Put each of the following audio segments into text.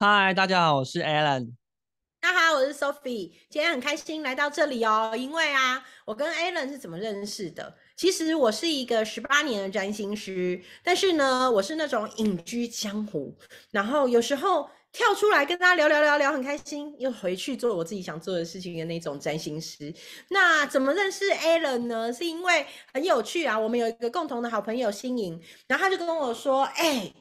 嗨，大家好，我是 Alan。大家好，我是 Sophie。今天很开心来到这里哦，因为啊，我跟 Alan 是怎么认识的？其实我是一个十八年的占星师，但是呢，我是那种隐居江湖，然后有时候跳出来跟大家聊聊聊聊，很开心，又回去做我自己想做的事情的那种占星师。那怎么认识 Alan 呢？是因为很有趣啊，我们有一个共同的好朋友新颖，然后他就跟我说：“哎。”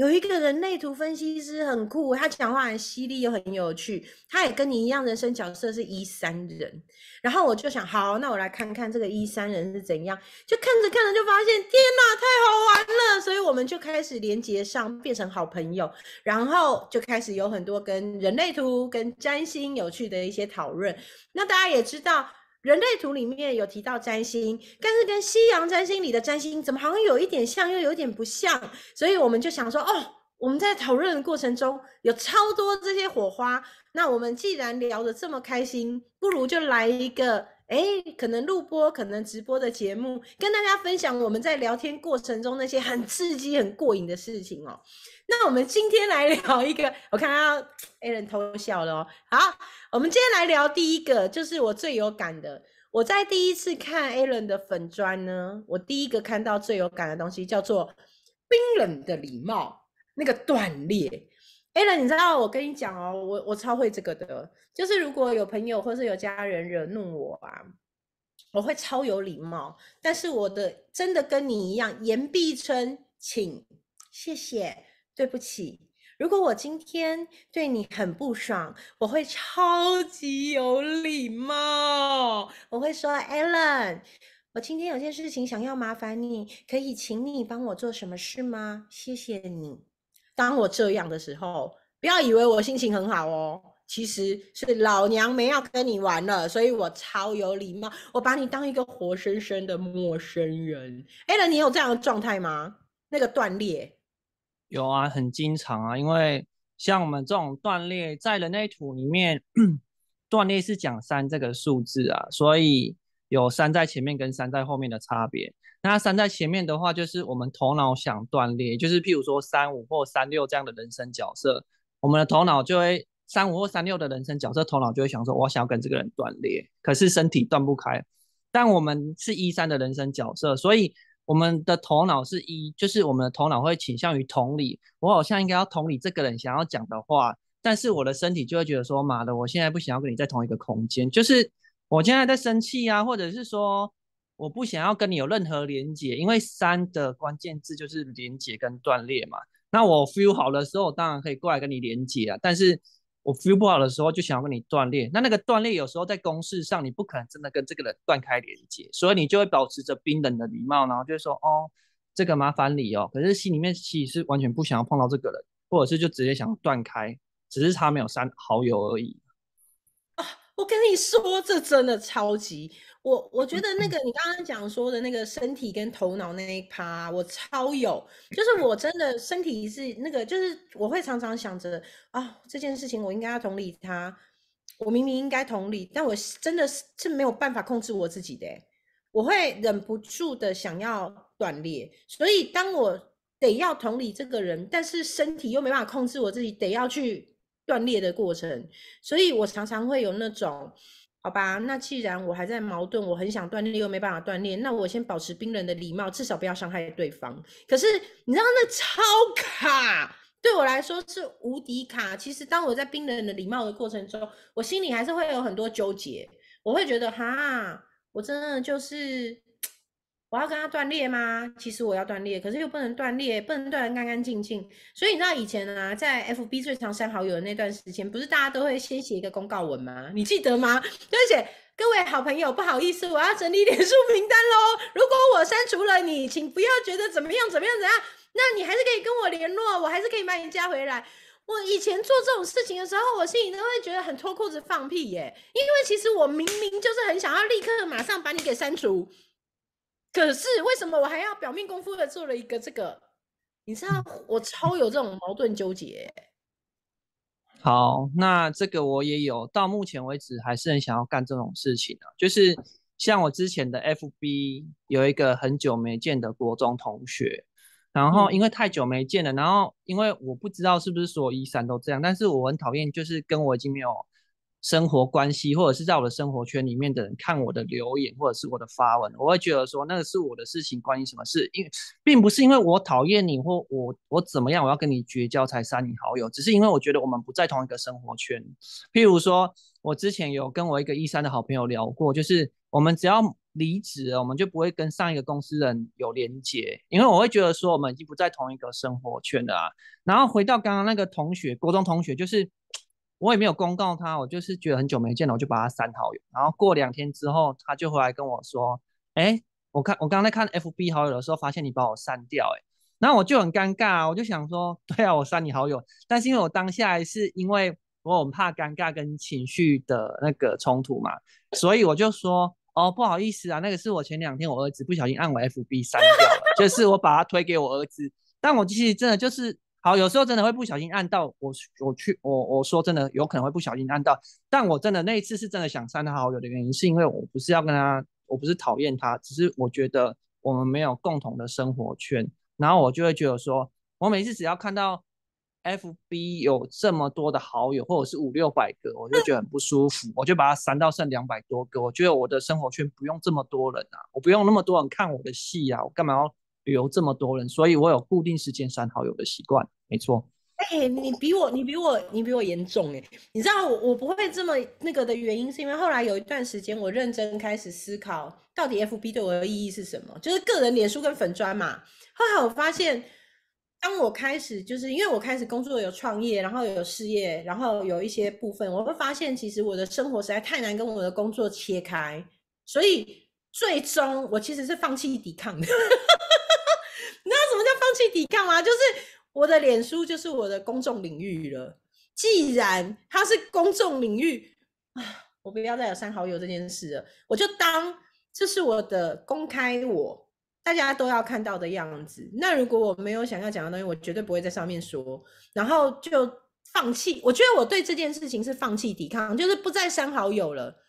有一个人类图分析师很酷，他讲话很犀利又很有趣。他也跟你一样，人生角色是一三人。然后我就想，好，那我来看看这个一三人是怎样。就看着看着就发现，天哪，太好玩了！所以我们就开始连接上，变成好朋友。然后就开始有很多跟人类图、跟占星有趣的一些讨论。那大家也知道。人类图里面有提到占星，但是跟西洋占星里的占星怎么好像有一点像，又有点不像，所以我们就想说，哦，我们在讨论的过程中有超多这些火花，那我们既然聊得这么开心，不如就来一个。哎，可能录播，可能直播的节目，跟大家分享我们在聊天过程中那些很刺激、很过瘾的事情哦。那我们今天来聊一个，我看到 A 人偷笑了哦。好，我们今天来聊第一个，就是我最有感的。我在第一次看 A 人的粉砖呢，我第一个看到最有感的东西叫做冰冷的礼貌，那个断裂。A l n 你知道我跟你讲哦，我我超会这个的，就是如果有朋友或是有家人惹怒我啊，我会超有礼貌，但是我的真的跟你一样，言必称请、谢谢、对不起。如果我今天对你很不爽，我会超级有礼貌，我会说 Alan，我今天有件事情想要麻烦你，可以请你帮我做什么事吗？谢谢你。当我这样的时候，不要以为我心情很好哦，其实是老娘没要跟你玩了，所以我超有礼貌，我把你当一个活生生的陌生人。哎，那你有这样的状态吗？那个断裂有啊，很经常啊，因为像我们这种断裂，在人类图里面，断裂是讲三这个数字啊，所以有三在前面跟三在后面的差别。那三在前面的话，就是我们头脑想断裂，就是譬如说三五或三六这样的人生角色，我们的头脑就会三五或三六的人生角色，头脑就会想说，我想要跟这个人断裂，可是身体断不开。但我们是一三的人生角色，所以我们的头脑是一，就是我们的头脑会倾向于同理，我好像应该要同理这个人想要讲的话，但是我的身体就会觉得说，妈的，我现在不想要跟你在同一个空间，就是我现在在生气啊，或者是说。我不想要跟你有任何连接，因为三的关键字就是连接跟断裂嘛。那我 feel 好的时候，当然可以过来跟你连接啊。但是我 feel 不好的时候，就想要跟你断裂。那那个断裂有时候在公式上，你不可能真的跟这个人断开连接，所以你就会保持着冰冷的礼貌，然后就说哦，这个麻烦你哦。可是心里面其实是完全不想要碰到这个人，或者是就直接想断开，只是他没有删好友而已。啊，我跟你说，这真的超级。我我觉得那个你刚刚讲说的那个身体跟头脑那一趴，我超有，就是我真的身体是那个，就是我会常常想着啊，这件事情我应该要同理他，我明明应该同理，但我真的是是没有办法控制我自己的，我会忍不住的想要断裂，所以当我得要同理这个人，但是身体又没办法控制我自己，得要去断裂的过程，所以我常常会有那种。好吧，那既然我还在矛盾，我很想锻炼又没办法锻炼，那我先保持冰冷的礼貌，至少不要伤害对方。可是你知道那超卡，对我来说是无敌卡。其实当我在冰冷的礼貌的过程中，我心里还是会有很多纠结，我会觉得哈，我真的就是。我要跟他断裂吗？其实我要断裂，可是又不能断裂，不能断得干干净净。所以你知道以前啊，在 FB 最常删好友的那段时间，不是大家都会先写一个公告文吗？你记得吗？就写各位好朋友，不好意思，我要整理脸书名单喽。如果我删除了你，请不要觉得怎么样怎么样怎样，那你还是可以跟我联络，我还是可以把你加回来。我以前做这种事情的时候，我心里都会觉得很脱裤子放屁耶，因为其实我明明就是很想要立刻马上把你给删除。可是为什么我还要表面功夫的做了一个这个？你知道我超有这种矛盾纠结。好，那这个我也有，到目前为止还是很想要干这种事情啊。就是像我之前的 FB 有一个很久没见的国中同学，然后因为太久没见了，然后因为我不知道是不是所有一三都这样，但是我很讨厌就是跟我已经没有生活关系，或者是在我的生活圈里面的人看我的留言或者是我的发文，我会觉得说那个是我的事情，关你什么事？因为并不是因为我讨厌你或我我怎么样，我要跟你绝交才删你好友，只是因为我觉得我们不在同一个生活圈。譬如说，我之前有跟我一个一三的好朋友聊过，就是我们只要。离职，我们就不会跟上一个公司人有连接，因为我会觉得说我们已经不在同一个生活圈了啊。然后回到刚刚那个同学，国中同学，就是我也没有公告他，我就是觉得很久没见了，我就把他删好友。然后过两天之后，他就回来跟我说：“哎，我看我刚刚在看 FB 好友的时候，发现你把我删掉。”哎，然后我就很尴尬，我就想说：“对啊，我删你好友。”但是因为我当下是因为我很怕尴尬跟情绪的那个冲突嘛，所以我就说。哦，不好意思啊，那个是我前两天我儿子不小心按我 FB 删掉了，就是我把他推给我儿子。但我其实真的就是好，有时候真的会不小心按到我，我去我我说真的有可能会不小心按到，但我真的那一次是真的想删他好友的原因，是因为我不是要跟他，我不是讨厌他，只是我觉得我们没有共同的生活圈，然后我就会觉得说，我每次只要看到。F B 有这么多的好友，或者是五六百个，我就觉得很不舒服，我就把它删到剩两百多个。我觉得我的生活圈不用这么多人啊，我不用那么多人看我的戏啊，我干嘛要旅游这么多人？所以我有固定时间删好友的习惯，没错。哎，你比我，你比我，你比我严重哎！你知道我我不会这么那个的原因，是因为后来有一段时间，我认真开始思考，到底 F B 对我的意义是什么？就是个人脸书跟粉砖嘛。后来我发现。当我开始，就是因为我开始工作有创业，然后有事业，然后有一些部分，我会发现其实我的生活实在太难跟我的工作切开，所以最终我其实是放弃抵抗的。你知道什么叫放弃抵抗吗？就是我的脸书就是我的公众领域了。既然它是公众领域啊，我不要再有删好友这件事了，我就当这是我的公开我。大家都要看到的样子。那如果我没有想要讲的东西，我绝对不会在上面说，然后就放弃。我觉得我对这件事情是放弃抵抗，就是不再删好友了。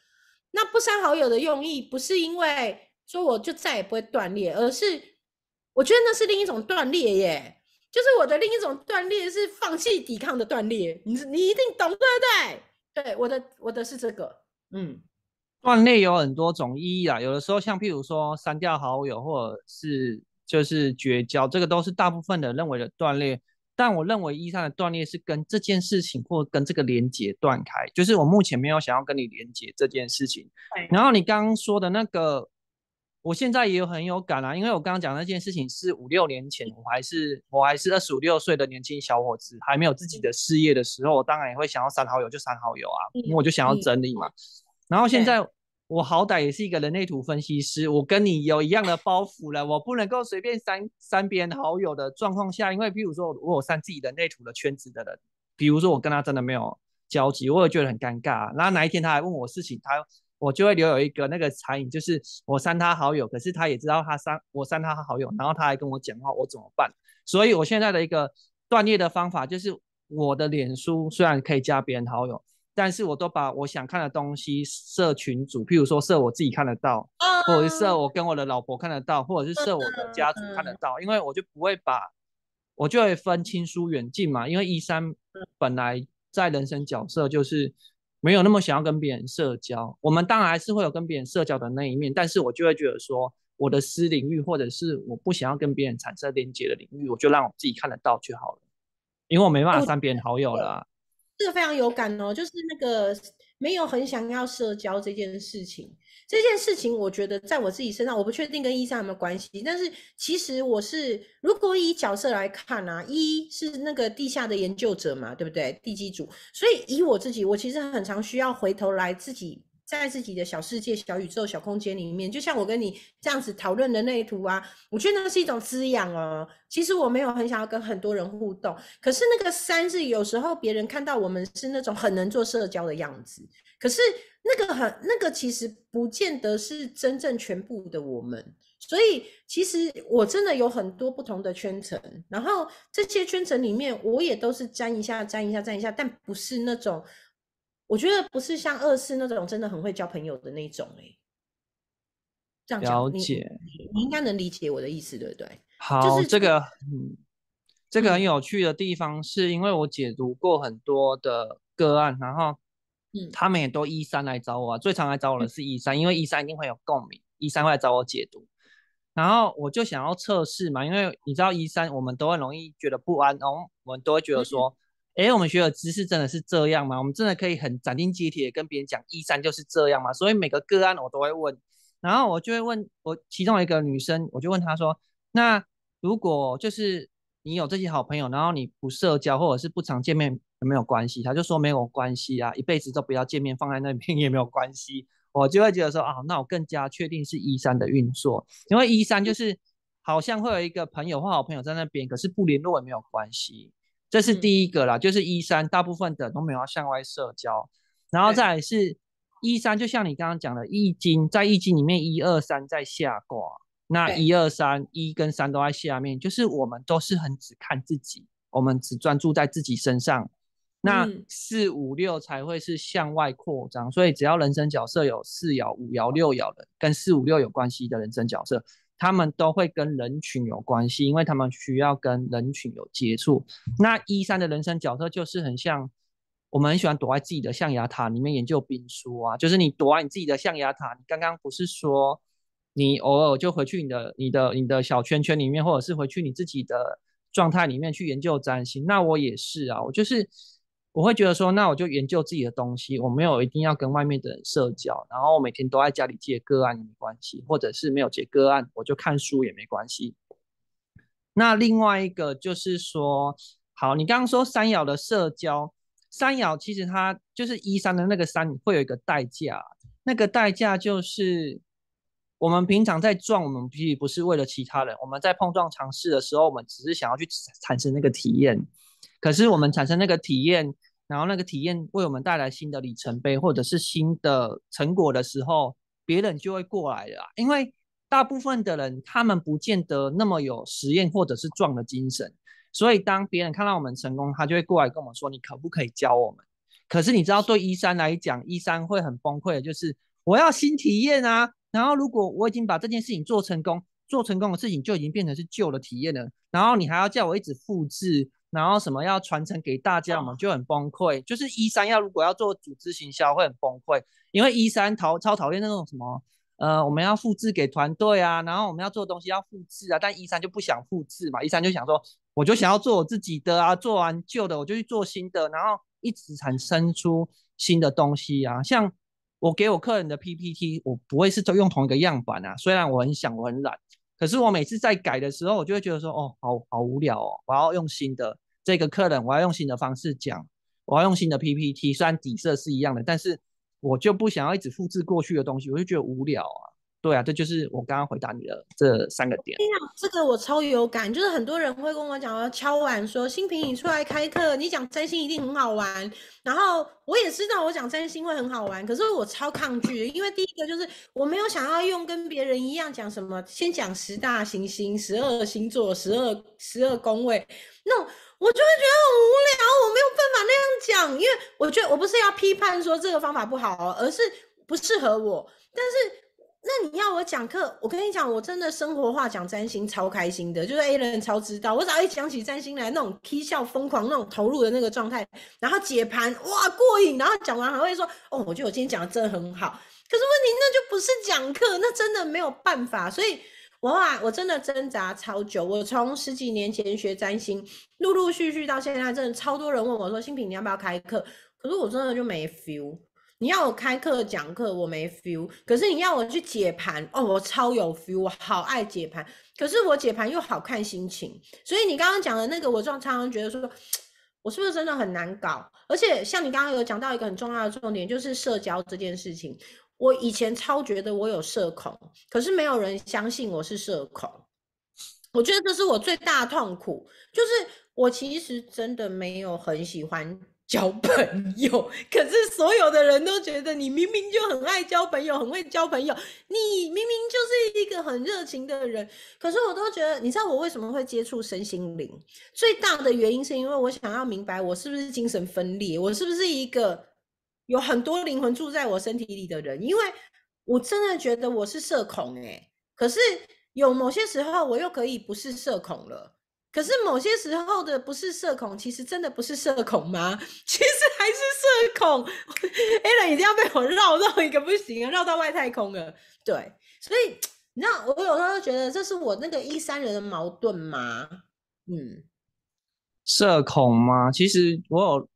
那不删好友的用意，不是因为说我就再也不会断裂，而是我觉得那是另一种断裂耶。就是我的另一种断裂是放弃抵抗的断裂。你你一定懂对不对？对，我的我的是这个，嗯。断裂有很多种意义啊，有的时候像譬如说删掉好友，或者是就是绝交，这个都是大部分的认为的断裂。但我认为一上的断裂是跟这件事情或跟这个连接断开，就是我目前没有想要跟你连接这件事情。然后你刚刚说的那个，我现在也有很有感啊，因为我刚刚讲那件事情是五六年前，我还是我还是二十五六岁的年轻小伙子，还没有自己的事业的时候，我当然也会想要删好友就删好友啊，因为我就想要整理嘛。然后现在我好歹也是一个人类图分析师，我跟你有一样的包袱了，我不能够随便删删别人好友的状况下，因为比如说我有删自己人类图的圈子的人，比如说我跟他真的没有交集，我也觉得很尴尬。然后哪一天他还问我事情，他我就会留有一个那个残影，就是我删他好友，可是他也知道他删我删他好友，然后他还跟我讲话，我怎么办？所以我现在的一个断裂的方法就是，我的脸书虽然可以加别人好友。但是我都把我想看的东西设群组，譬如说设我自己看得到，或者是设我跟我的老婆看得到，或者是设我的家族看得到，因为我就不会把，我就会分亲疏远近嘛。因为一三本来在人生角色就是没有那么想要跟别人社交，我们当然还是会有跟别人社交的那一面，但是我就会觉得说，我的私领域或者是我不想要跟别人产生连接的领域，我就让我自己看得到就好了，因为我没办法删别人好友了。这个非常有感哦，就是那个没有很想要社交这件事情。这件事情，我觉得在我自己身上，我不确定跟医生有没有关系。但是其实我是，如果以角色来看啊，一是那个地下的研究者嘛，对不对？地基组。所以以我自己，我其实很常需要回头来自己。在自己的小世界、小宇宙、小空间里面，就像我跟你这样子讨论人类图啊，我觉得那是一种滋养哦。其实我没有很想要跟很多人互动，可是那个三是有时候别人看到我们是那种很能做社交的样子，可是那个很那个其实不见得是真正全部的我们。所以其实我真的有很多不同的圈层，然后这些圈层里面我也都是沾一下、沾一下、沾一下，但不是那种。我觉得不是像二四那种真的很会交朋友的那种哎，这样，了解，你应该能理解我的意思，对不对？好，这个嗯，这个很有趣的地方是因为我解读过很多的个案，然后嗯，他们也都一三来找我啊，最常来找我的是一三，因为一三一定会有共鸣，一三会来找我解读。然后我就想要测试嘛，因为你知道一三，我们都很容易觉得不安，然后我们都会觉得说，哎，我们学的知识真的是这样吗？我们真的可以很斩钉截铁跟别人讲一三就是这样吗？所以每个个案我都会问，然后我就会问我其中一个女生，我就问她说，那如果就是你有这些好朋友，然后你不社交或者是不常见面，有没有关系？她就说没有关系啊，一辈子都不要见面，放在那边 也没有关系。我就会觉得说啊，那我更加确定是一三的运作，因为一三就是好像会有一个朋友或好朋友在那边，可是不联络也没有关系，这是第一个啦。就是一三大部分的都没有要向外社交，然后再来是一三，就像你刚刚讲的易经，在易经里面一二三在下卦，那一二三一跟三都在下面，就是我们都是很只看自己，我们只专注在自己身上。那四五六才会是向外扩张，所以只要人生角色有四爻、五爻、六爻的，跟四五六有关系的人生角色，他们都会跟人群有关系，因为他们需要跟人群有接触。那一三的人生角色就是很像，我们很喜欢躲在自己的象牙塔里面研究兵书啊，就是你躲在你自己的象牙塔。你刚刚不是说你偶尔就回去你的、你的、你的小圈圈里面，或者是回去你自己的状态里面去研究占星？那我也是啊，我就是。我会觉得说，那我就研究自己的东西，我没有一定要跟外面的人社交，然后我每天都在家里接个案也没关系，或者是没有接个案，我就看书也没关系。那另外一个就是说，好，你刚刚说三爻的社交，三爻其实它就是一三的那个三会有一个代价，那个代价就是我们平常在撞，我们其实不是为了其他人，我们在碰撞尝试的时候，我们只是想要去产生那个体验。可是我们产生那个体验，然后那个体验为我们带来新的里程碑或者是新的成果的时候，别人就会过来了。因为大部分的人他们不见得那么有实验或者是壮的精神，所以当别人看到我们成功，他就会过来跟我们说：“你可不可以教我们？”可是你知道，对一三来讲，一三会很崩溃的，就是我要新体验啊。然后如果我已经把这件事情做成功，做成功的事情就已经变成是旧的体验了，然后你还要叫我一直复制。然后什么要传承给大家我们，就很崩溃。就是一三要如果要做组织行销会很崩溃，因为一三讨超讨厌那种什么，呃，我们要复制给团队啊，然后我们要做东西要复制啊，但一三就不想复制嘛，一三就想说，我就想要做我自己的啊，做完旧的我就去做新的，然后一直产生出新的东西啊。像我给我客人的 PPT，我不会是都用同一个样板啊，虽然我很想，我很懒。可是我每次在改的时候，我就会觉得说，哦，好好无聊哦，我要用新的这个客人，我要用新的方式讲，我要用新的 PPT，虽然底色是一样的，但是我就不想要一直复制过去的东西，我就觉得无聊啊。对啊，这就是我刚刚回答你的这三个点。这个我超有感，就是很多人会跟我讲，敲碗说新平你出来开课，你讲占星一定很好玩。然后我也知道我讲占星会很好玩，可是我超抗拒，因为第一个就是我没有想要用跟别人一样讲什么，先讲十大行星、十二星座、十二十二宫位，那我就会觉得很无聊，我没有办法那样讲，因为我觉得我不是要批判说这个方法不好，而是不适合我，但是。那你要我讲课，我跟你讲，我真的生活化讲占星超开心的，就是 A 人超知道，我只要一讲起占星来，那种 K 笑疯狂那种投入的那个状态，然后解盘哇过瘾，然后讲完还会说哦，我觉得我今天讲的真的很好。可是问题那就不是讲课，那真的没有办法，所以我啊我真的挣扎超久，我从十几年前学占星，陆陆续续到现在，真的超多人问我说新品你要不要开课，可是我真的就没 feel。你要我开课讲课，我没 feel；可是你要我去解盘，哦，我超有 feel，我好爱解盘。可是我解盘又好看心情，所以你刚刚讲的那个，我常常觉得说，我是不是真的很难搞？而且像你刚刚有讲到一个很重要的重点，就是社交这件事情。我以前超觉得我有社恐，可是没有人相信我是社恐。我觉得这是我最大的痛苦，就是我其实真的没有很喜欢。交朋友，可是所有的人都觉得你明明就很爱交朋友，很会交朋友，你明明就是一个很热情的人。可是我都觉得，你知道我为什么会接触身心灵？最大的原因是因为我想要明白，我是不是精神分裂，我是不是一个有很多灵魂住在我身体里的人？因为我真的觉得我是社恐诶，可是有某些时候我又可以不是社恐了。可是某些时候的不是社恐，其实真的不是社恐吗？其实还是社恐。a l n 一定要被我绕到一个不行啊，绕到外太空了。对，所以你知道，我有时候觉得这是我那个一三人的矛盾吗？嗯，社恐吗？其实我有，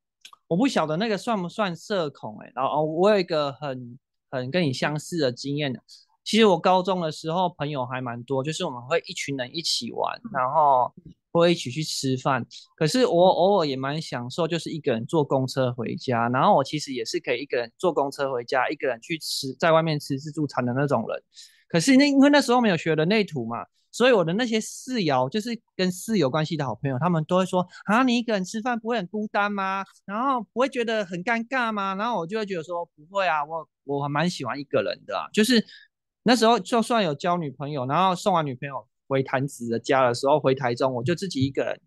我不晓得那个算不算社恐哎。然后我有一个很很跟你相似的经验。其实我高中的时候朋友还蛮多，就是我们会一群人一起玩，然后。会一起去吃饭，可是我偶尔也蛮享受，就是一个人坐公车回家。然后我其实也是可以一个人坐公车回家，一个人去吃，在外面吃自助餐的那种人。可是那因为那时候没有学人类图嘛，所以我的那些室友，就是跟室友关系的好朋友，他们都会说：啊，你一个人吃饭不会很孤单吗？然后不会觉得很尴尬吗？然后我就会觉得说不会啊，我我还蛮喜欢一个人的。就是那时候就算有交女朋友，然后送完女朋友。回潭子的家的时候，回台中，我就自己一个人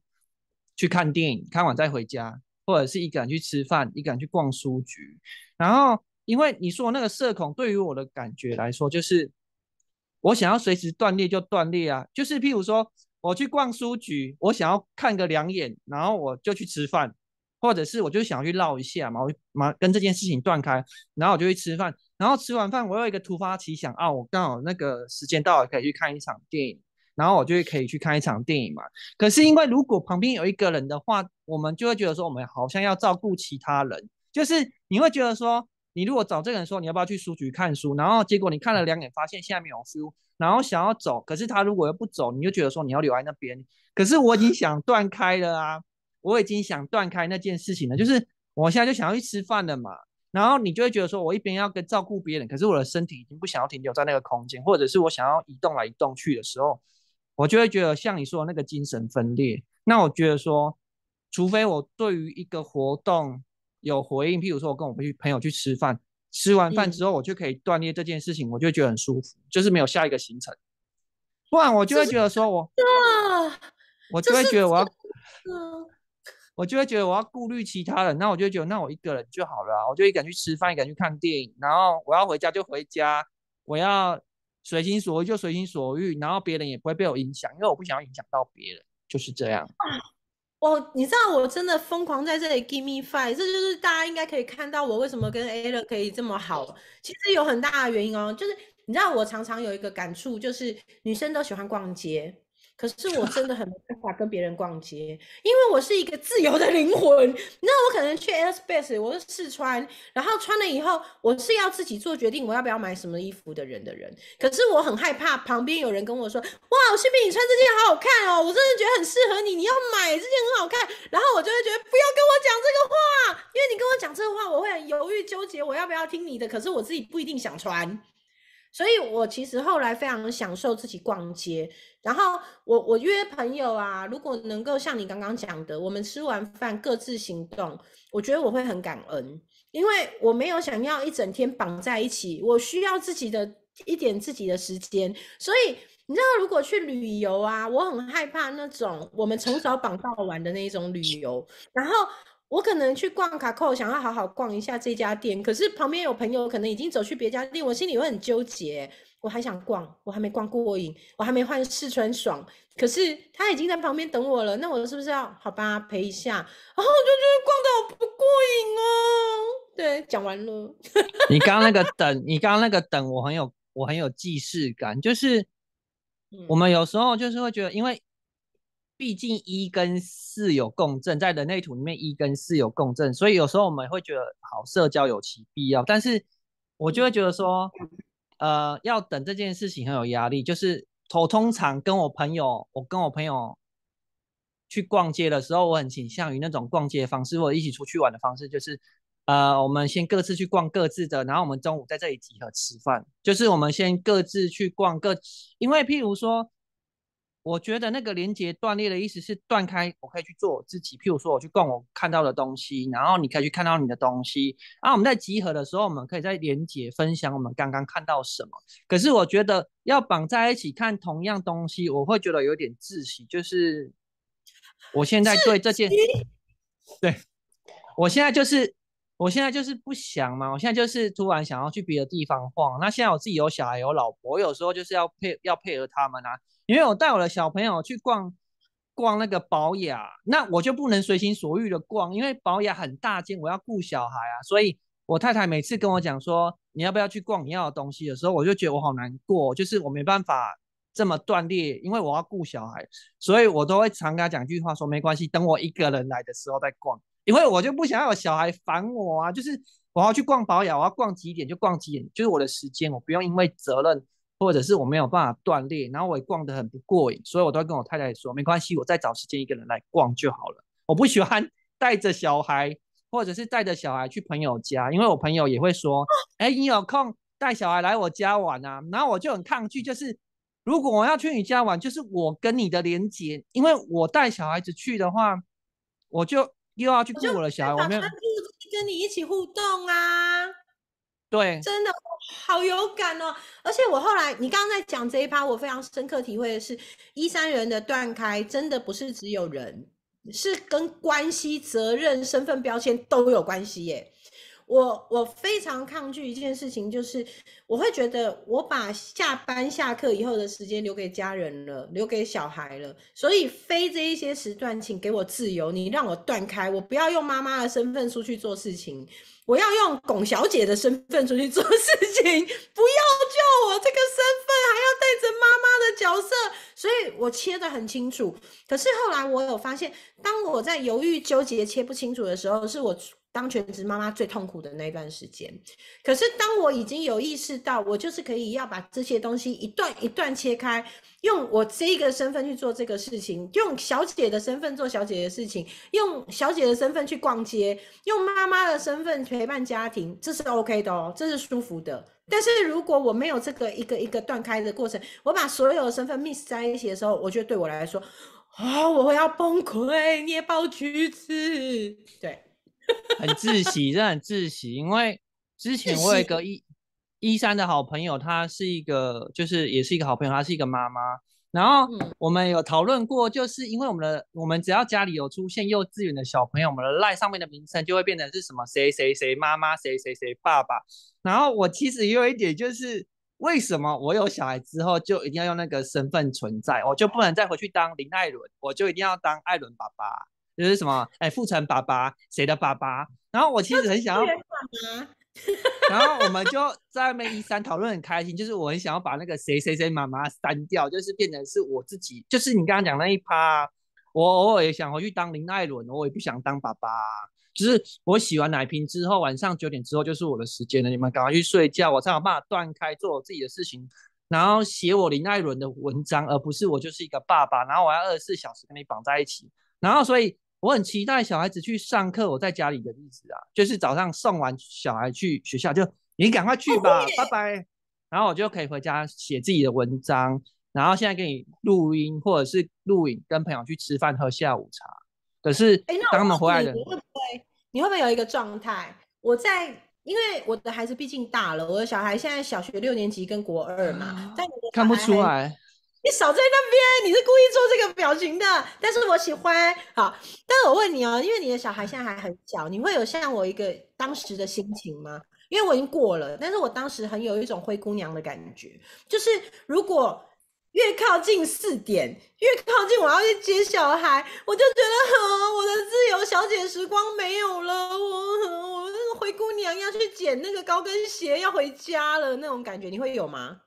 去看电影，看完再回家，或者是一个人去吃饭，一个人去逛书局。然后，因为你说那个社恐，对于我的感觉来说，就是我想要随时断裂就断裂啊。就是譬如说，我去逛书局，我想要看个两眼，然后我就去吃饭，或者是我就想要去绕一下嘛，我马跟这件事情断开，然后我就去吃饭。然后吃完饭，我有一个突发奇想啊，我刚好那个时间到了，可以去看一场电影。然后我就会可以去看一场电影嘛。可是因为如果旁边有一个人的话，我们就会觉得说我们好像要照顾其他人。就是你会觉得说，你如果找这个人说你要不要去书局看书，然后结果你看了两眼发现现在没有书，然后想要走，可是他如果又不走，你就觉得说你要留在那边。可是我已经想断开了啊，我已经想断开那件事情了。就是我现在就想要去吃饭了嘛，然后你就会觉得说我一边要跟照顾别人，可是我的身体已经不想要停留在那个空间，或者是我想要移动来移动去的时候。我就会觉得像你说的那个精神分裂，那我觉得说，除非我对于一个活动有回应，譬如说我跟我朋友去吃饭，吃完饭之后我就可以断裂这件事情，我就觉得很舒服，就是没有下一个行程，不然我就会觉得说我，我就会觉得我要，我就会觉得我要顾虑其他人，那我就觉得那我一个人就好了，我就一个人去吃饭，一个人去看电影，然后我要回家就回家，我要。随心所欲就随心所欲，然后别人也不会被我影响，因为我不想要影响到别人，就是这样。我你知道我真的疯狂在这里 give me five，这就是大家应该可以看到我为什么跟 A 乐可以这么好。其实有很大的原因哦，就是你知道我常常有一个感触，就是女生都喜欢逛街。可是我真的很没办法跟别人逛街，因为我是一个自由的灵魂。那我可能去 Airspace，我是试穿，然后穿了以后，我是要自己做决定我要不要买什么衣服的人的人。可是我很害怕旁边有人跟我说：“哇，新兵，你穿这件好好看哦，我真的觉得很适合你，你要买这件很好看。”然后我就会觉得不要跟我讲这个话，因为你跟我讲这个话，我会很犹豫纠结，我要不要听你的？可是我自己不一定想穿。所以，我其实后来非常享受自己逛街。然后，我我约朋友啊，如果能够像你刚刚讲的，我们吃完饭各自行动，我觉得我会很感恩，因为我没有想要一整天绑在一起，我需要自己的一点自己的时间。所以，你知道，如果去旅游啊，我很害怕那种我们从早绑到晚的那种旅游，然后。我可能去逛卡扣，想要好好逛一下这家店，可是旁边有朋友可能已经走去别家店，我心里会很纠结。我还想逛，我还没逛过瘾，我还没换试穿爽，可是他已经在旁边等我了，那我是不是要好吧陪一下？然后我就觉得逛的好不过瘾哦。对，讲完了。你刚刚那个等，你刚刚那个等，我很有我很有既视感，就是我们有时候就是会觉得，因为。毕竟一跟四有共振，在人类图里面一跟四有共振，所以有时候我们会觉得好社交有其必要。但是我就会觉得说，呃，要等这件事情很有压力。就是我通常跟我朋友，我跟我朋友去逛街的时候，我很倾向于那种逛街方式，或者一起出去玩的方式，就是呃，我们先各自去逛各自的，然后我们中午在这里集合吃饭。就是我们先各自去逛各，因为譬如说。我觉得那个连接断裂的意思是断开，我可以去做我自己。譬如说，我去逛我看到的东西，然后你可以去看到你的东西。然啊，我们在集合的时候，我们可以在连接分享我们刚刚看到什么。可是我觉得要绑在一起看同样东西，我会觉得有点窒息。就是我现在对这件，对我现在就是我现在就是不想嘛，我现在就是突然想要去别的地方晃。那现在我自己有小孩有老婆，我有时候就是要配要配合他们啊，因为我带我的小朋友去逛逛那个保雅，那我就不能随心所欲的逛，因为保雅很大间，我要顾小孩啊。所以我太太每次跟我讲说你要不要去逛你要的东西的时候，我就觉得我好难过，就是我没办法这么断裂，因为我要顾小孩，所以我都会常跟他讲句话说没关系，等我一个人来的时候再逛。因为我就不想要有小孩烦我啊，就是我要去逛保养，我要逛几点就逛几点，就是我的时间，我不用因为责任或者是我没有办法锻炼，然后我也逛得很不过瘾，所以我都会跟我太太说，没关系，我再找时间一个人来逛就好了。我不喜欢带着小孩，或者是带着小孩去朋友家，因为我朋友也会说，哎，你有空带小孩来我家玩啊？然后我就很抗拒，就是如果我要去你家玩，就是我跟你的连接，因为我带小孩子去的话，我就。又要去顾我的小孩，我没有跟你一起互动啊。对，真的好有感哦。而且我后来，你刚刚在讲这一趴，我非常深刻体会的是，一三人的断开，真的不是只有人，是跟关系、责任、身份标签都有关系耶。我我非常抗拒一件事情，就是我会觉得我把下班下课以后的时间留给家人了，留给小孩了，所以非这一些时段，请给我自由，你让我断开，我不要用妈妈的身份出去做事情，我要用龚小姐的身份出去做事情，不要叫我这个身份还要带着妈妈的角色，所以我切得很清楚。可是后来我有发现，当我在犹豫纠结切不清楚的时候，是我。当全职妈妈最痛苦的那一段时间，可是当我已经有意识到，我就是可以要把这些东西一段一段切开，用我这个身份去做这个事情，用小姐的身份做小姐的事情，用小姐的身份去逛街，用妈妈的身份陪伴家庭，这是 OK 的哦，这是舒服的。但是如果我没有这个一个一个断开的过程，我把所有的身份 mix 在一起的时候，我觉得对我来说，啊，我会要崩溃，捏爆橘子，对。很窒息，真的很窒息。因为之前我有一个一一三的好朋友，她是一个，就是也是一个好朋友，她是一个妈妈。然后我们有讨论过，就是因为我们的我们只要家里有出现幼稚园的小朋友，我们的赖上面的名称就会变成是什么谁谁谁妈妈，谁谁谁爸爸。然后我其实也有一点，就是为什么我有小孩之后就一定要用那个身份存在，我就不能再回去当林艾伦，我就一定要当艾伦爸爸。就是什么，哎，富城爸爸，谁的爸爸？然后我其实很想要，然后我们就在那一三讨论很开心，就是我很想要把那个谁谁谁妈妈删掉，就是变成是我自己，就是你刚刚讲那一趴，我偶尔也想回去当林艾伦，我也不想当爸爸，就是我洗完奶瓶之后，晚上九点之后就是我的时间了，你们赶快去睡觉，我才有办法断开做我自己的事情，然后写我林艾伦的文章，而不是我就是一个爸爸，然后我要二十四小时跟你绑在一起，然后所以。我很期待小孩子去上课，我在家里的日子啊，就是早上送完小孩去学校，就你赶快去吧，拜拜。然后我就可以回家写自己的文章，然后现在给你录音或者是录影，跟朋友去吃饭喝下午茶。可是当他们回来的，你会不会？你会不会有一个状态？我在，因为我的孩子毕竟大了，我的小孩现在小学六年级跟国二嘛，但看不出来。你少在那边，你是故意做这个表情的。但是我喜欢，好。但是我问你哦，因为你的小孩现在还很小，你会有像我一个当时的心情吗？因为我已经过了，但是我当时很有一种灰姑娘的感觉，就是如果越靠近四点，越靠近我要去接小孩，我就觉得，我的自由小姐时光没有了，我我那个灰姑娘要去捡那个高跟鞋，要回家了那种感觉，你会有吗？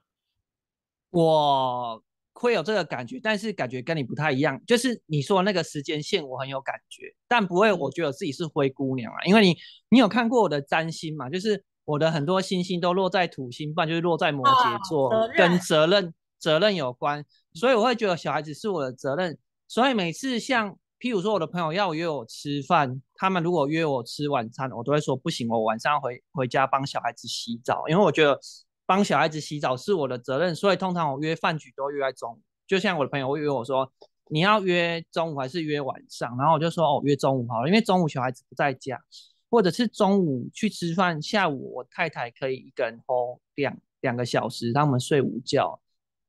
我。会有这个感觉，但是感觉跟你不太一样。就是你说那个时间线，我很有感觉，但不会，我觉得自己是灰姑娘啊。因为你，你有看过我的占星嘛？就是我的很多星星都落在土星，不然就是落在摩羯座，跟责任责任有关。所以我会觉得小孩子是我的责任。所以每次像譬如说我的朋友要约我吃饭，他们如果约我吃晚餐，我都会说不行，我晚上回回家帮小孩子洗澡，因为我觉得。帮小孩子洗澡是我的责任，所以通常我约饭局都约在中午。就像我的朋友会约我说，你要约中午还是约晚上？然后我就说哦，约中午好了，因为中午小孩子不在家，或者是中午去吃饭，下午我太太可以一个人吼两两个小时，让我们睡午觉。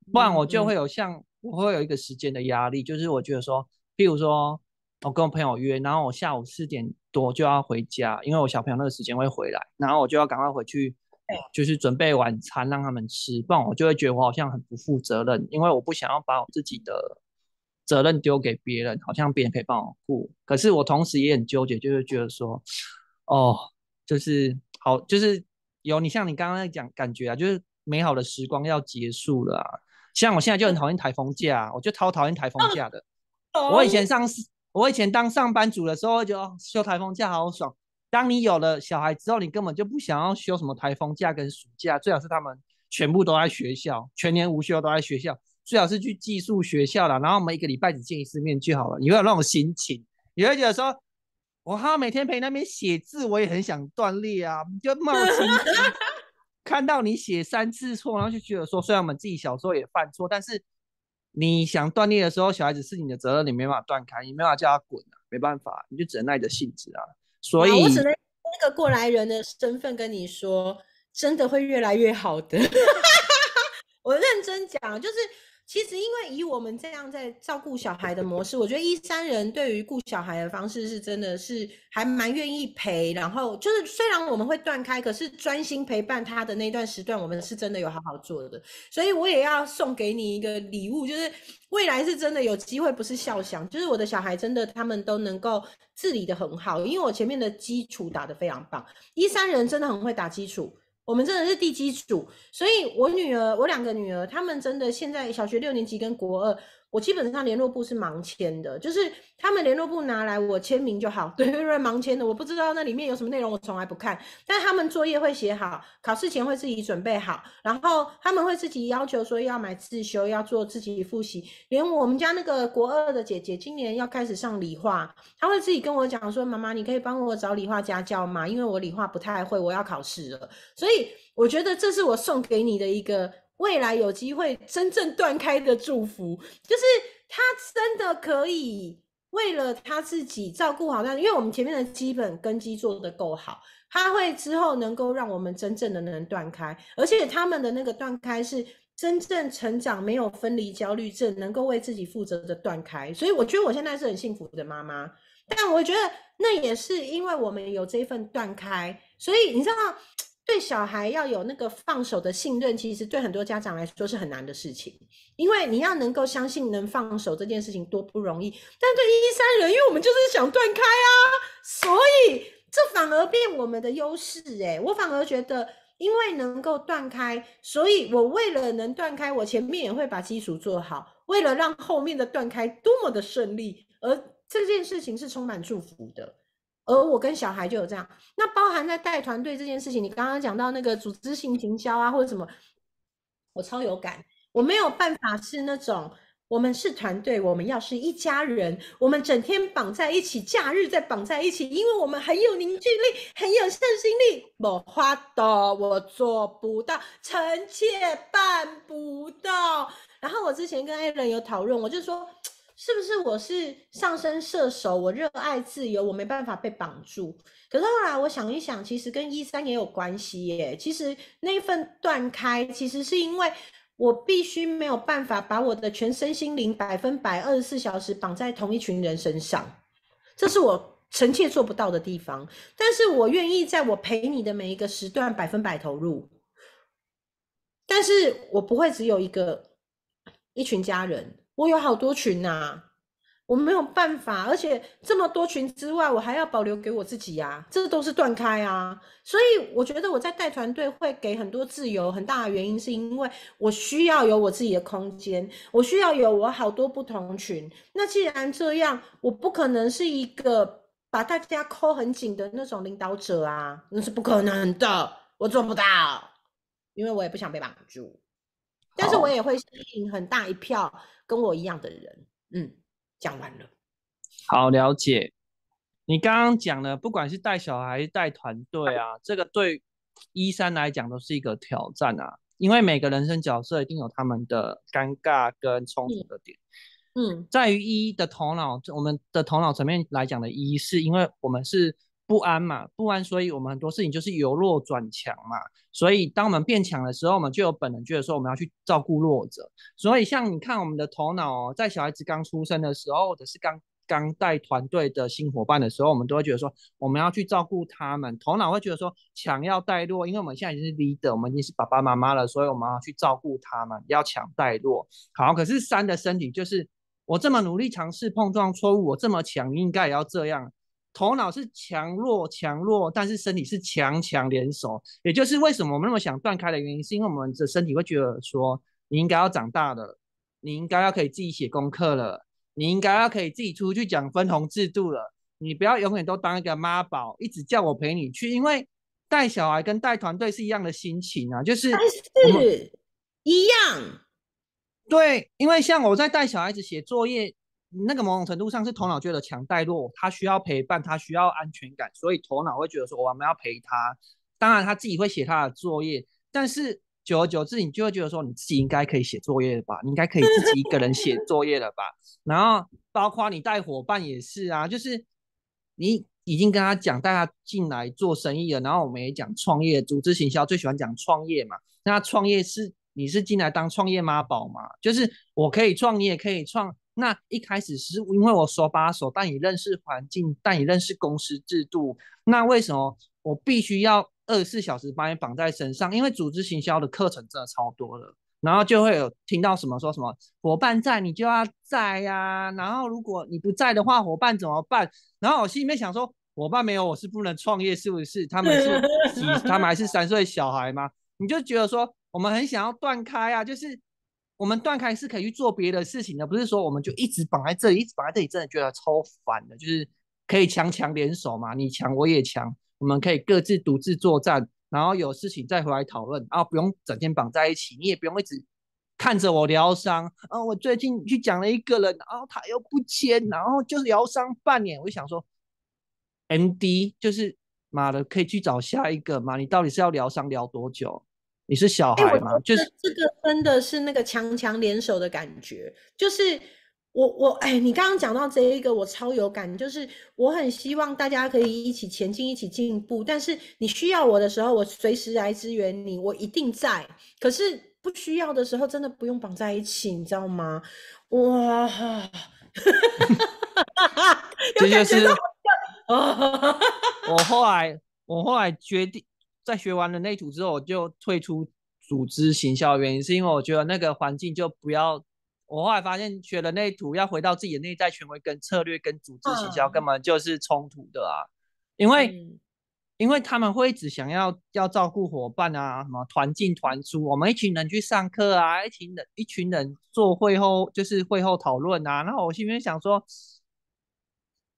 不然我就会有像我会有一个时间的压力，就是我觉得说，譬如说我跟我朋友约，然后我下午四点多就要回家，因为我小朋友那个时间会回来，然后我就要赶快回去，就是准备晚餐让他们吃，不然我就会觉得我好像很不负责任，因为我不想要把我自己的责任丢给别人，好像别人可以帮我顾，可是我同时也很纠结，就是觉得说，哦，就是好，就是有你像你刚刚在讲感觉啊，就是美好的时光要结束了啊，像我现在就很讨厌台风假，我就超讨厌台风假的，我以前上我以前当上班族的时候，就休台风假好爽。当你有了小孩之后，你根本就不想要休什么台风假跟暑假，最好是他们全部都在学校，全年无休都在学校，最好是去寄宿学校了。然后我们一个礼拜只见一次面就好了。你会有那种心情，你会觉得说，我还要每天陪那边写字，我也很想断裂啊，就冒青筋。看到你写三次错，然后就觉得说，虽然我们自己小时候也犯错，但是。你想断裂的时候，小孩子是你的责任，你没办法断开，你没办法叫他滚啊，没办法，你就只能耐着性子啊。所以，我只能那个过来人的身份跟你说，真的会越来越好的。我认真讲，就是。其实，因为以我们这样在照顾小孩的模式，我觉得一三人对于顾小孩的方式是真的是还蛮愿意陪。然后就是，虽然我们会断开，可是专心陪伴他的那段时段，我们是真的有好好做的。所以我也要送给你一个礼物，就是未来是真的有机会，不是笑想，就是我的小孩真的他们都能够自理的很好，因为我前面的基础打得非常棒。一三人真的很会打基础。我们真的是地基组，所以我女儿，我两个女儿，她们真的现在小学六年级跟国二。我基本上联络部是盲签的，就是他们联络部拿来我签名就好。对对对，盲签的，我不知道那里面有什么内容，我从来不看。但他们作业会写好，考试前会自己准备好，然后他们会自己要求说要买自修，要做自己复习。连我们家那个国二的姐姐，今年要开始上理化，她会自己跟我讲说：“妈妈，你可以帮我找理化家教吗？因为我理化不太会，我要考试了。”所以我觉得这是我送给你的一个。未来有机会真正断开的祝福，就是他真的可以为了他自己照顾好他，因为我们前面的基本根基做得够好，他会之后能够让我们真正的能断开，而且他们的那个断开是真正成长，没有分离焦虑症，能够为自己负责的断开。所以我觉得我现在是很幸福的妈妈，但我觉得那也是因为我们有这份断开，所以你知道。对小孩要有那个放手的信任，其实对很多家长来说是很难的事情，因为你要能够相信能放手这件事情多不容易。但对一三人，因为我们就是想断开啊，所以这反而变我们的优势。诶我反而觉得，因为能够断开，所以我为了能断开，我前面也会把基础做好，为了让后面的断开多么的顺利，而这件事情是充满祝福的。而我跟小孩就有这样，那包含在带团队这件事情，你刚刚讲到那个组织性营销啊，或者什么，我超有感。我没有办法是那种，我们是团队，我们要是一家人，我们整天绑在一起，假日再绑在一起，因为我们很有凝聚力，很有向心力。我花的我做不到，臣妾办不到。然后我之前跟艾伦有讨论，我就说。是不是我是上升射手？我热爱自由，我没办法被绑住。可是后来我想一想，其实跟一三也有关系耶。其实那份断开，其实是因为我必须没有办法把我的全身心灵百分百二十四小时绑在同一群人身上，这是我臣妾做不到的地方。但是我愿意在我陪你的每一个时段百分百投入，但是我不会只有一个一群家人。我有好多群呐，我没有办法，而且这么多群之外，我还要保留给我自己呀，这都是断开啊。所以我觉得我在带团队会给很多自由，很大的原因是因为我需要有我自己的空间，我需要有我好多不同群。那既然这样，我不可能是一个把大家扣很紧的那种领导者啊，那是不可能的，我做不到，因为我也不想被绑住。但是我也会吸引很大一票。跟我一样的人，嗯，讲完了。好，了解。你刚刚讲的，不管是带小孩、带团队啊，这个对一三来讲都是一个挑战啊。因为每个人生角色一定有他们的尴尬跟冲突的点。嗯，在于一的头脑，我们的头脑层面来讲的，一是因为我们是。不安嘛，不安，所以我们很多事情就是由弱转强嘛。所以当我们变强的时候，我们就有本能觉得说我们要去照顾弱者。所以像你看，我们的头脑在小孩子刚出生的时候，或者是刚刚带团队的新伙伴的时候，我们都会觉得说，我们要去照顾他们，头脑会觉得说强要带弱，因为我们现在已经是 leader，我们已经是爸爸妈妈了，所以我们要去照顾他们，要强带弱。好，可是三的身体就是我这么努力尝试碰撞错误，我这么强，应该也要这样。头脑是强弱强弱，但是身体是强强联手，也就是为什么我们那么想断开的原因，是因为我们的身体会觉得说，你应该要长大了，你应该要可以自己写功课了。你应该要可以自己出去讲分红制度了，你不要永远都当一个妈宝，一直叫我陪你去，因为带小孩跟带团队是一样的心情啊，就是是一样。对，因为像我在带小孩子写作业，那个某种程度上是头脑觉得强带弱，他需要陪伴，他需要安全感，所以头脑会觉得说我们要陪他。当然他自己会写他的作业，但是久而久之，你就会觉得说你自己应该可以写作业了吧？你应该可以自己一个人写作业了吧？然后包括你带伙伴也是啊，就是你已经跟他讲带他进来做生意了，然后我们也讲创业、组织行销，最喜欢讲创业嘛。那创业是你是进来当创业妈宝嘛？就是我可以创业，可以创。那一开始是因为我手把手带你认识环境，带你认识公司制度。那为什么我必须要二十四小时把你绑在身上？因为组织行销的课程真的超多了。然后就会有听到什么说什么伙伴在你就要在呀，然后如果你不在的话伙伴怎么办？然后我心里面想说伙伴没有我是不能创业是不是？他们是他们还是三岁小孩吗？你就觉得说我们很想要断开啊，就是我们断开是可以去做别的事情的，不是说我们就一直绑在这里，一直绑在这里，真的觉得超烦的。就是可以强强联手嘛，你强我也强，我们可以各自独自作战。然后有事情再回来讨论，啊，不用整天绑在一起，你也不用一直看着我疗伤。啊，我最近去讲了一个人，然后他又不签，然后就疗伤半年。我就想说，M D 就是妈的，可以去找下一个嘛？你到底是要疗伤疗多久？你是小孩吗？就是这个真的是那个强强联手的感觉，就是。我我哎，你刚刚讲到这一个，我超有感，就是我很希望大家可以一起前进，一起进步。但是你需要我的时候，我随时来支援你，我一定在。可是不需要的时候，真的不用绑在一起，你知道吗？哇，这就是 我后来我后来决定，在学完了内组之后，我就退出组织行销，原因是因为我觉得那个环境就不要。我后来发现，学人类图要回到自己的内在权威跟策略跟组织行销根本就是冲突的啊！因为因为他们会只想要要照顾伙伴啊，什么团进团出，我们一群人去上课啊，一群人一群人做会后就是会后讨论啊。然后我心里面想说，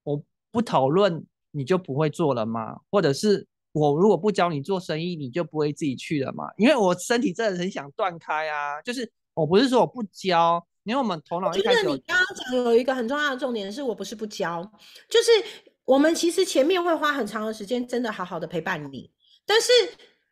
我不讨论你就不会做了吗？或者是我如果不教你做生意，你就不会自己去了嘛？因为我身体真的很想断开啊！就是我不是说我不教。因为我们头脑一开始，你刚刚讲有一个很重要的重点，是我不是不教，就是我们其实前面会花很长的时间，真的好好的陪伴你，但是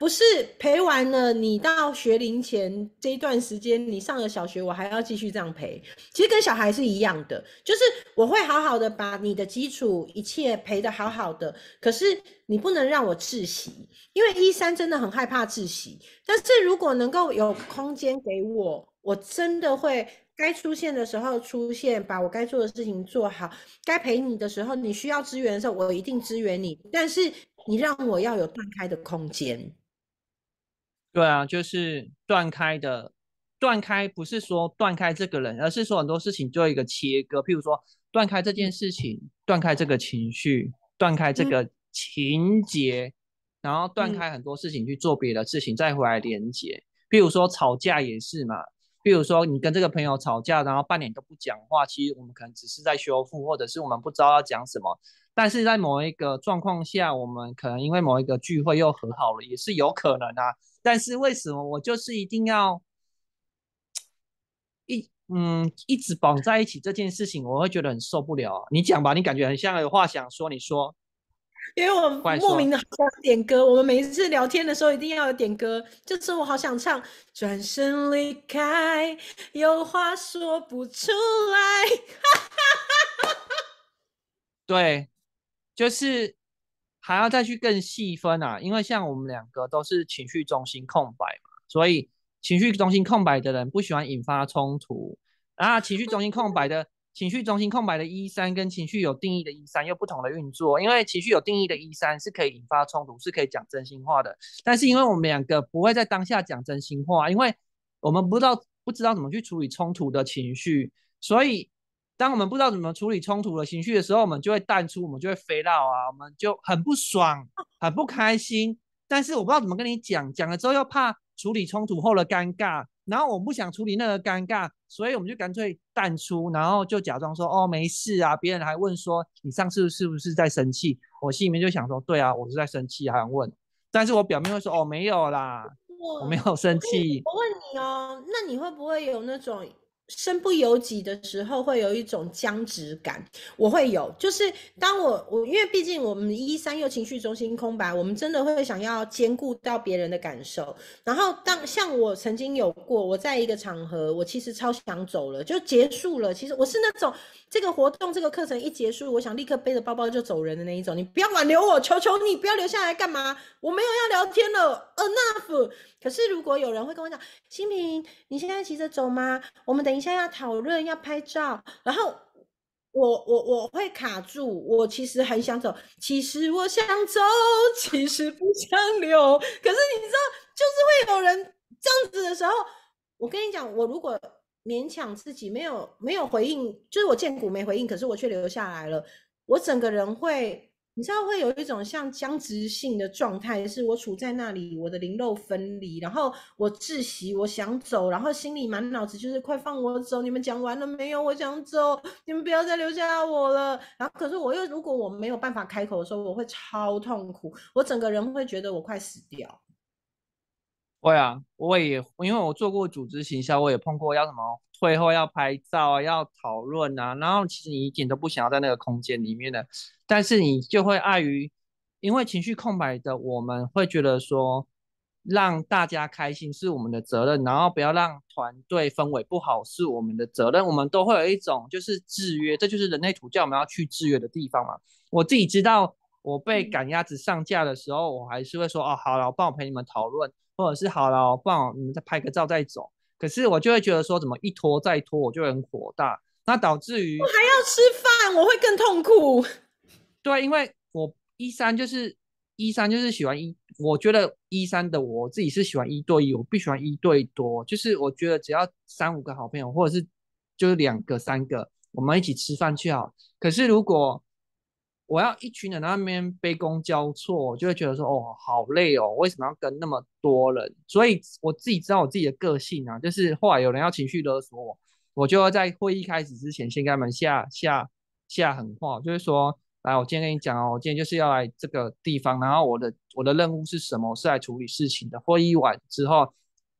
不是陪完了你到学龄前这一段时间，你上了小学，我还要继续这样陪，其实跟小孩是一样的，就是我会好好的把你的基础一切陪的好好的，可是你不能让我窒息，因为一三真的很害怕窒息，但是如果能够有空间给我，我真的会。该出现的时候出现，把我该做的事情做好。该陪你的时候，你需要支援的时候，我一定支援你。但是你让我要有断开的空间。对啊，就是断开的，断开不是说断开这个人，而是说很多事情做一个切割。譬如说，断开这件事情，断开这个情绪，断开这个情节，然后断开很多事情去做别的事情，再回来连接。譬如说吵架也是嘛。譬如说，你跟这个朋友吵架，然后半年都不讲话，其实我们可能只是在修复，或者是我们不知道要讲什么。但是在某一个状况下，我们可能因为某一个聚会又和好了，也是有可能啊。但是为什么我就是一定要一嗯一直绑在一起这件事情，我会觉得很受不了啊？你讲吧，你感觉很像有话想说，你说。因为我莫名的好想点歌，我们每一次聊天的时候一定要有点歌。这次我好想唱《转身离开》，有话说不出来。对，就是还要再去更细分啊，因为像我们两个都是情绪中心空白嘛，所以情绪中心空白的人不喜欢引发冲突，然后情绪中心空白的情绪中心空白的一三跟情绪有定义的一三又不同的运作，因为情绪有定义的一三是可以引发冲突，是可以讲真心话的。但是因为我们两个不会在当下讲真心话，因为我们不知道不知道怎么去处理冲突的情绪，所以当我们不知道怎么处理冲突的情绪的时候，我们就会淡出，我们就会飞到啊，我们就很不爽，很不开心。但是我不知道怎么跟你讲，讲了之后又怕处理冲突后的尴尬。然后我不想处理那个尴尬，所以我们就干脆淡出，然后就假装说哦没事啊。别人还问说你上次是不是在生气？我心里面就想说对啊，我是在生气，还想问，但是我表面会说哦没有啦，我没有生气。我问你哦，那你会不会有那种？身不由己的时候，会有一种僵直感。我会有，就是当我我因为毕竟我们一三又情绪中心空白，我们真的会想要兼顾到别人的感受。然后当像我曾经有过，我在一个场合，我其实超想走了，就结束了。其实我是那种这个活动这个课程一结束，我想立刻背着包包就走人的那一种。你不要挽留我，求求你不要留下来干嘛？我没有要聊天了，enough。可是如果有人会跟我讲，新平，你现在急着走吗？我们等一下要讨论，要拍照。然后我我我会卡住，我其实很想走，其实我想走，其实不想留。可是你知道，就是会有人这样子的时候，我跟你讲，我如果勉强自己没有没有回应，就是我见骨没回应，可是我却留下来了，我整个人会。你知道会有一种像僵直性的状态，是我处在那里，我的灵肉分离，然后我窒息，我想走，然后心里满脑子就是快放我走！你们讲完了没有？我想走，你们不要再留下我了。然后可是我又如果我没有办法开口的时候，我会超痛苦，我整个人会觉得我快死掉。会啊，我也因为我做过组织行销，我也碰过要什么会后要拍照啊，要讨论啊，然后其实你一点都不想要在那个空间里面的。但是你就会碍于，因为情绪空白的，我们会觉得说，让大家开心是我们的责任，然后不要让团队氛围不好是我们的责任。我们都会有一种就是制约，这就是人类图教我们要去制约的地方嘛。我自己知道，我被赶鸭子上架的时候，我还是会说哦，好了，我帮我陪你们讨论，或者是好了，我帮我你们再拍个照再走。可是我就会觉得说，怎么一拖再拖，我就很火大，那导致于我还要吃饭，我会更痛苦。对，因为我一三就是一三就是喜欢一，我觉得一三的我自己是喜欢一对一，我不喜欢一对多，就是我觉得只要三五个好朋友，或者是就是两个三个，我们一起吃饭去好。可是如果我要一群人那边杯弓交错，我就会觉得说哦好累哦，为什么要跟那么多人？所以我自己知道我自己的个性啊，就是后来有人要情绪勒索我，我就要在会议开始之前先给他们下下下狠话，就是说。来，我今天跟你讲哦，我今天就是要来这个地方，然后我的我的任务是什么？我是来处理事情的。会议完之后，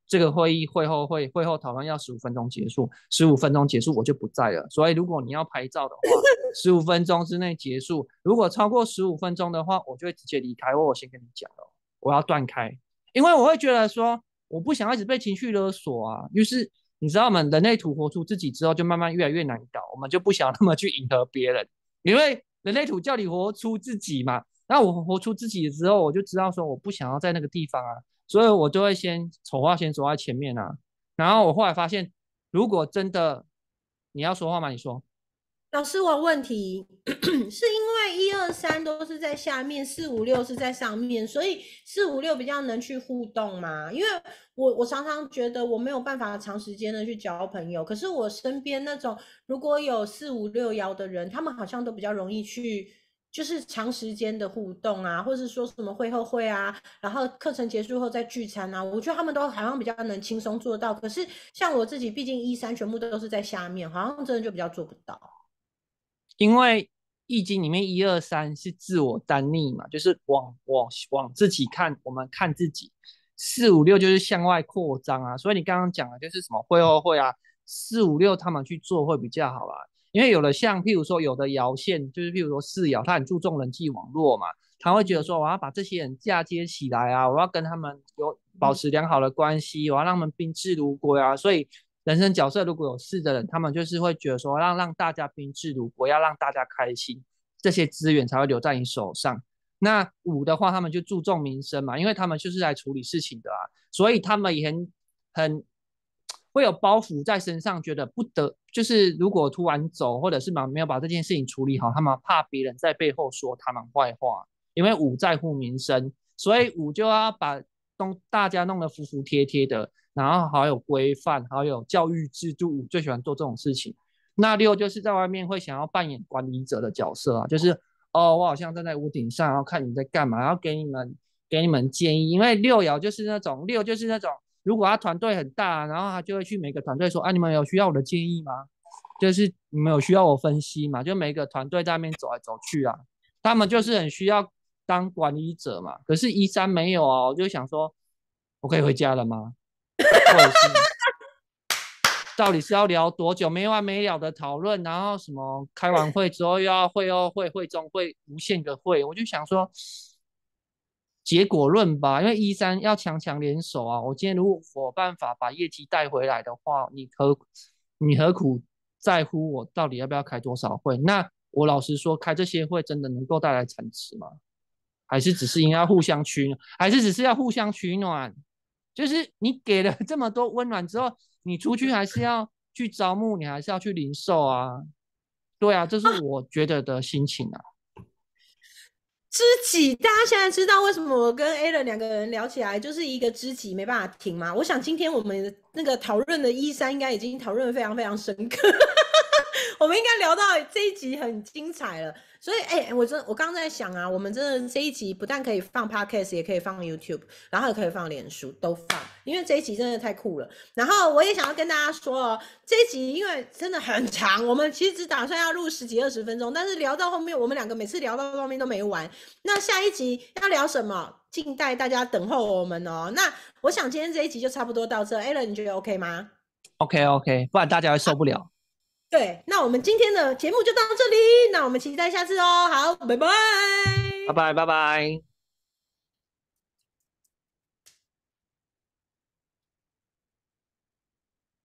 这个会议会后会会后讨论要十五分钟结束，十五分钟结束我就不在了。所以如果你要拍照的话，十五分钟之内结束。如果超过十五分钟的话，我就会直接离开。我我先跟你讲了，我要断开，因为我会觉得说，我不想一直被情绪勒索啊。于是你知道吗？人类图活出自己之后，就慢慢越来越难搞，我们就不想那么去迎合别人，因为。人类图叫你活出自己嘛，那我活出自己的时候，我就知道说我不想要在那个地方啊，所以我就会先丑话先走在前面啊。然后我后来发现，如果真的你要说话吗？你说。老师，我问题是因为一二三都是在下面，四五六是在上面，所以四五六比较能去互动嘛？因为我我常常觉得我没有办法长时间的去交朋友，可是我身边那种如果有四五六幺的人，他们好像都比较容易去，就是长时间的互动啊，或者是说什么会后会啊，然后课程结束后再聚餐啊，我觉得他们都好像比较能轻松做到。可是像我自己，毕竟一三全部都是在下面，好像真的就比较做不到。因为易经里面一二三是自我单逆嘛，就是往往往自己看，我们看自己。四五六就是向外扩张啊，所以你刚刚讲的就是什么会后会啊，四五六他们去做会比较好啊。因为有的像譬如说有的摇线，就是譬如说四摇，他很注重人际网络嘛，他会觉得说我要把这些人嫁接起来啊，我要跟他们有保持良好的关系，我要让他们宾至如归啊，所以。人生角色如果有四的人，他们就是会觉得说，让让大家宾至如归，要让大家开心，这些资源才会留在你手上。那五的话，他们就注重民生嘛，因为他们就是来处理事情的啊，所以他们也很很会有包袱在身上，觉得不得，就是如果突然走，或者是没有把这件事情处理好，他们怕别人在背后说他们坏话，因为五在乎民生，所以五就要把弄大家弄得服服帖帖的，然后好有规范，好有教育制度，最喜欢做这种事情。那六就是在外面会想要扮演管理者的角色啊，就是哦，我好像站在屋顶上，然后看你在干嘛，然后给你们。给你们建议，因为六爻就是那种六就是那种，如果他团队很大，然后他就会去每个团队说，啊，你们有需要我的建议吗？就是你们有需要我分析嘛？就每个团队在那边走来走去啊，他们就是很需要当管理者嘛。可是一三没有啊，我就想说，我可以回家了吗？或者是到底是要聊多久？没完没了的讨论，然后什么开完会之后又要会后会会中会无限个会，我就想说。结果论吧，因为一三要强强联手啊！我今天如果有办法把业绩带回来的话，你何你何苦在乎我到底要不要开多少会？那我老实说，开这些会真的能够带来产值吗？还是只是应该互相取暖？还是只是要互相取暖？就是你给了这么多温暖之后，你出去还是要去招募，你还是要去零售啊？对啊，这是我觉得的心情啊。知己，大家现在知道为什么我跟 a l a n 两个人聊起来就是一个知己，没办法停吗？我想今天我们那个讨论的一三应该已经讨论的非常非常深刻，我们应该聊到这一集很精彩了。所以，哎，我真我刚刚在想啊，我们真的这一集不但可以放 podcast，也可以放 YouTube，然后也可以放脸书，都放，因为这一集真的太酷了。然后我也想要跟大家说哦，这一集因为真的很长，我们其实只打算要录十几二十分钟，但是聊到后面，我们两个每次聊到后面都没完。那下一集要聊什么？静待大家等候我们哦。那我想今天这一集就差不多到这，Allen 你觉得 OK 吗？OK OK，不然大家会受不了。对，那我们今天的节目就到这里，那我们期待下次哦。好，拜拜，拜拜，拜拜。